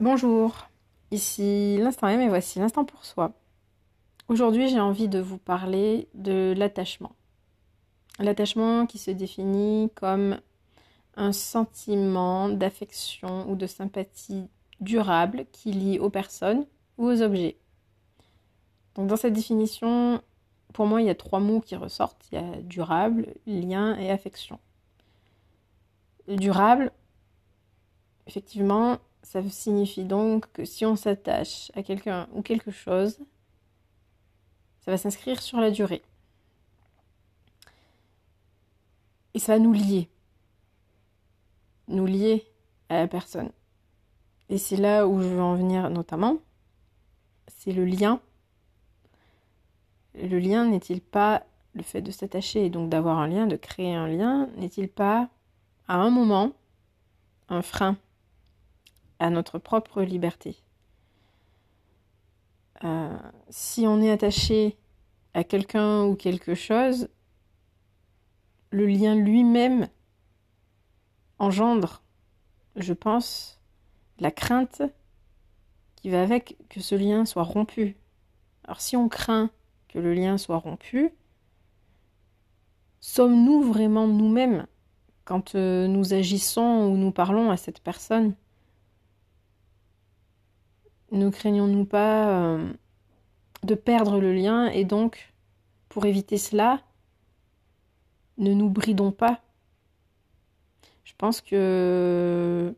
Bonjour, ici l'instant M et voici l'instant pour soi. Aujourd'hui j'ai envie de vous parler de l'attachement. L'attachement qui se définit comme un sentiment d'affection ou de sympathie durable qui lie aux personnes ou aux objets. Donc dans cette définition, pour moi il y a trois mots qui ressortent. Il y a durable, lien et affection. Durable, effectivement, ça signifie donc que si on s'attache à quelqu'un ou quelque chose, ça va s'inscrire sur la durée. Et ça va nous lier. Nous lier à la personne. Et c'est là où je veux en venir notamment. C'est le lien. Le lien n'est-il pas le fait de s'attacher et donc d'avoir un lien, de créer un lien, n'est-il pas à un moment un frein à notre propre liberté. Euh, si on est attaché à quelqu'un ou quelque chose, le lien lui-même engendre, je pense, la crainte qui va avec que ce lien soit rompu. Alors si on craint que le lien soit rompu, sommes-nous vraiment nous-mêmes quand euh, nous agissons ou nous parlons à cette personne? Ne craignons-nous pas euh, de perdre le lien et donc, pour éviter cela, ne nous bridons pas. Je pense que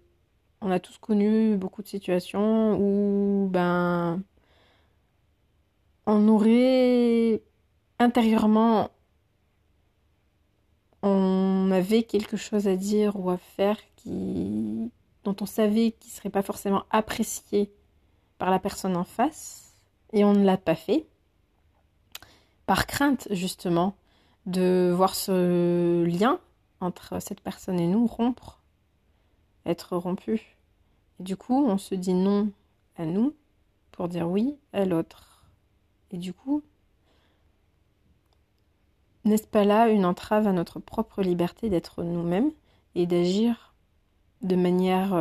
on a tous connu beaucoup de situations où ben on aurait intérieurement on avait quelque chose à dire ou à faire qui dont on savait qu'il ne serait pas forcément apprécié par la personne en face et on ne l'a pas fait par crainte justement de voir ce lien entre cette personne et nous rompre, être rompu. Et du coup, on se dit non à nous pour dire oui à l'autre. Et du coup, n'est-ce pas là une entrave à notre propre liberté d'être nous-mêmes et d'agir de manière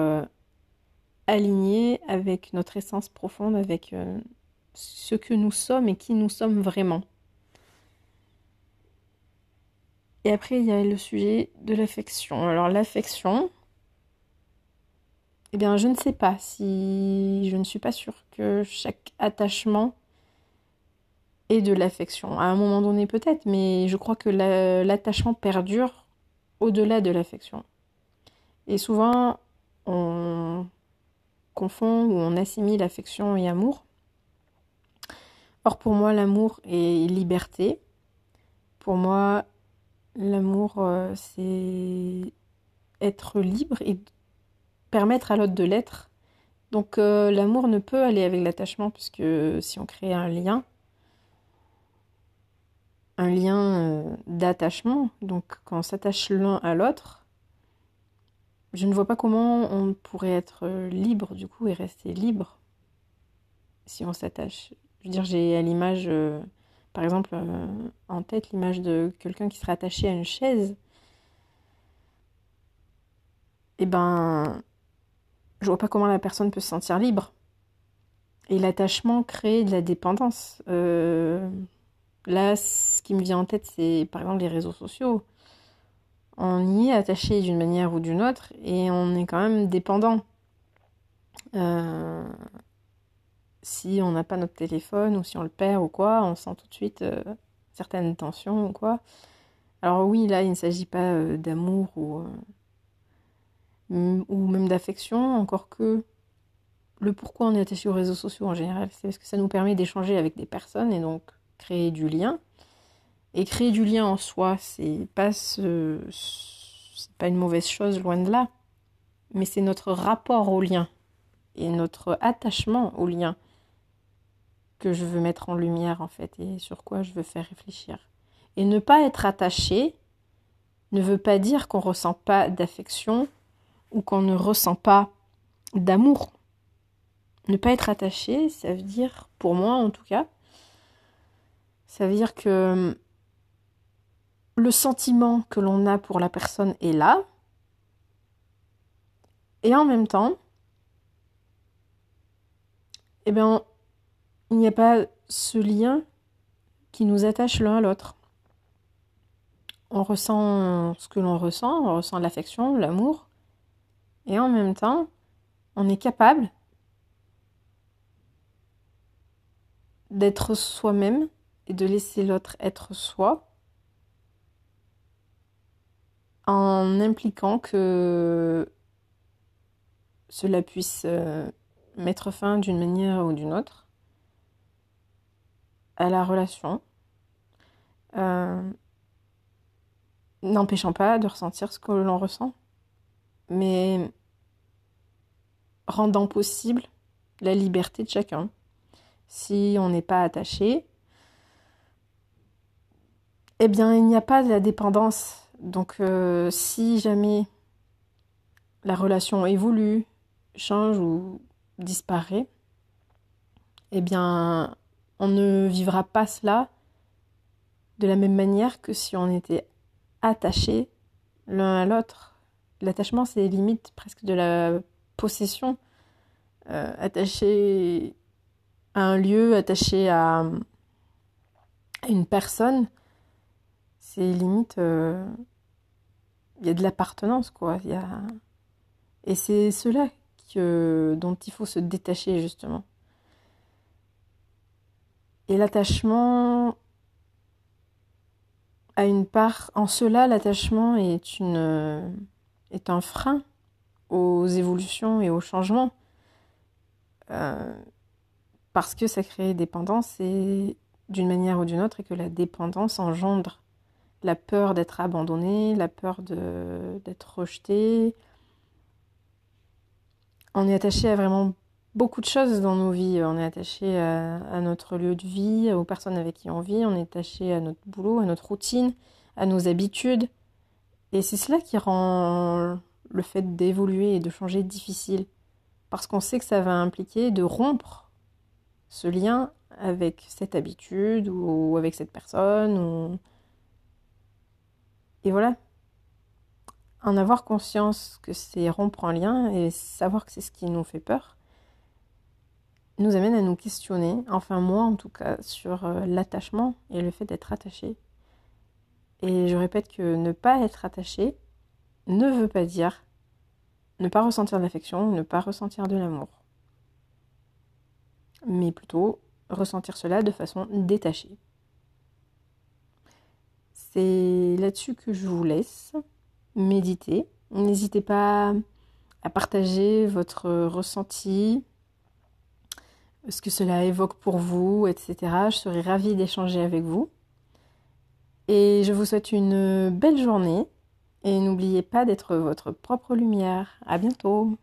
euh, aligné avec notre essence profonde, avec euh, ce que nous sommes et qui nous sommes vraiment. Et après, il y a le sujet de l'affection. Alors l'affection, eh bien, je ne sais pas si je ne suis pas sûre que chaque attachement ait de l'affection. À un moment donné, peut-être, mais je crois que l'attachement perdure au-delà de l'affection. Et souvent, on confond ou on assimile affection et amour. Or pour moi l'amour est liberté. Pour moi l'amour euh, c'est être libre et permettre à l'autre de l'être. Donc euh, l'amour ne peut aller avec l'attachement puisque si on crée un lien, un lien euh, d'attachement, donc quand on s'attache l'un à l'autre, je ne vois pas comment on pourrait être libre du coup et rester libre si on s'attache. Je veux dire, j'ai à l'image, euh, par exemple, euh, en tête l'image de quelqu'un qui serait attaché à une chaise. Et eh ben, je vois pas comment la personne peut se sentir libre. Et l'attachement crée de la dépendance. Euh, là, ce qui me vient en tête, c'est par exemple les réseaux sociaux on y est attaché d'une manière ou d'une autre et on est quand même dépendant. Euh, si on n'a pas notre téléphone ou si on le perd ou quoi, on sent tout de suite euh, certaines tensions ou quoi. Alors oui, là, il ne s'agit pas euh, d'amour ou, ou même d'affection, encore que le pourquoi on est attaché aux réseaux sociaux en général, c'est parce que ça nous permet d'échanger avec des personnes et donc créer du lien. Et créer du lien en soi, c'est pas ce, pas une mauvaise chose, loin de là. Mais c'est notre rapport au lien et notre attachement au lien que je veux mettre en lumière en fait et sur quoi je veux faire réfléchir. Et ne pas être attaché ne veut pas dire qu'on ressent pas d'affection ou qu'on ne ressent pas d'amour. Ne pas être attaché, ça veut dire, pour moi en tout cas, ça veut dire que le sentiment que l'on a pour la personne est là. Et en même temps, eh bien, il n'y a pas ce lien qui nous attache l'un à l'autre. On ressent ce que l'on ressent, on ressent l'affection, l'amour, et en même temps, on est capable d'être soi-même et de laisser l'autre être soi en impliquant que cela puisse euh, mettre fin d'une manière ou d'une autre à la relation, euh, n'empêchant pas de ressentir ce que l'on ressent, mais rendant possible la liberté de chacun. Si on n'est pas attaché, eh bien, il n'y a pas de la dépendance. Donc, euh, si jamais la relation évolue, change ou disparaît, eh bien, on ne vivra pas cela de la même manière que si on était attaché l'un à l'autre. L'attachement, c'est limite presque de la possession. Euh, attaché à un lieu, attaché à, une personne, c'est limite. Euh, il y a de l'appartenance, quoi. Y a... Et c'est cela que, dont il faut se détacher, justement. Et l'attachement a une part. En cela, l'attachement est un frein aux évolutions et aux changements. Euh, parce que ça crée dépendance et d'une manière ou d'une autre et que la dépendance engendre la peur d'être abandonné, la peur d'être rejeté. On est attaché à vraiment beaucoup de choses dans nos vies. On est attaché à, notre lieu de vie, aux personnes avec qui on vit, on est attaché à notre boulot, à notre routine, à nos habitudes. Et c'est cela qui rend le fait d'évoluer et de changer difficile. Parce qu'on sait que ça va impliquer de rompre ce lien avec cette habitude ou avec cette personne. Et voilà. En avoir conscience que c'est rompre un lien et savoir que c'est ce qui nous fait peur, nous amène à nous questionner, enfin moi en tout cas, sur euh, l'attachement et le fait d'être attaché. Et je répète que ne pas être attaché ne veut pas dire ne pas ressentir de l'affection, ne pas ressentir de l'amour. Mais plutôt ressentir cela de façon détachée. C'est là-dessus que je vous laisse méditer. N'hésitez pas à partager votre ressenti, ce que cela évoque pour vous, etc. Je serai ravie d'échanger avec vous. Et je vous souhaite une belle journée et n'oubliez pas d'être votre propre lumière. À bientôt!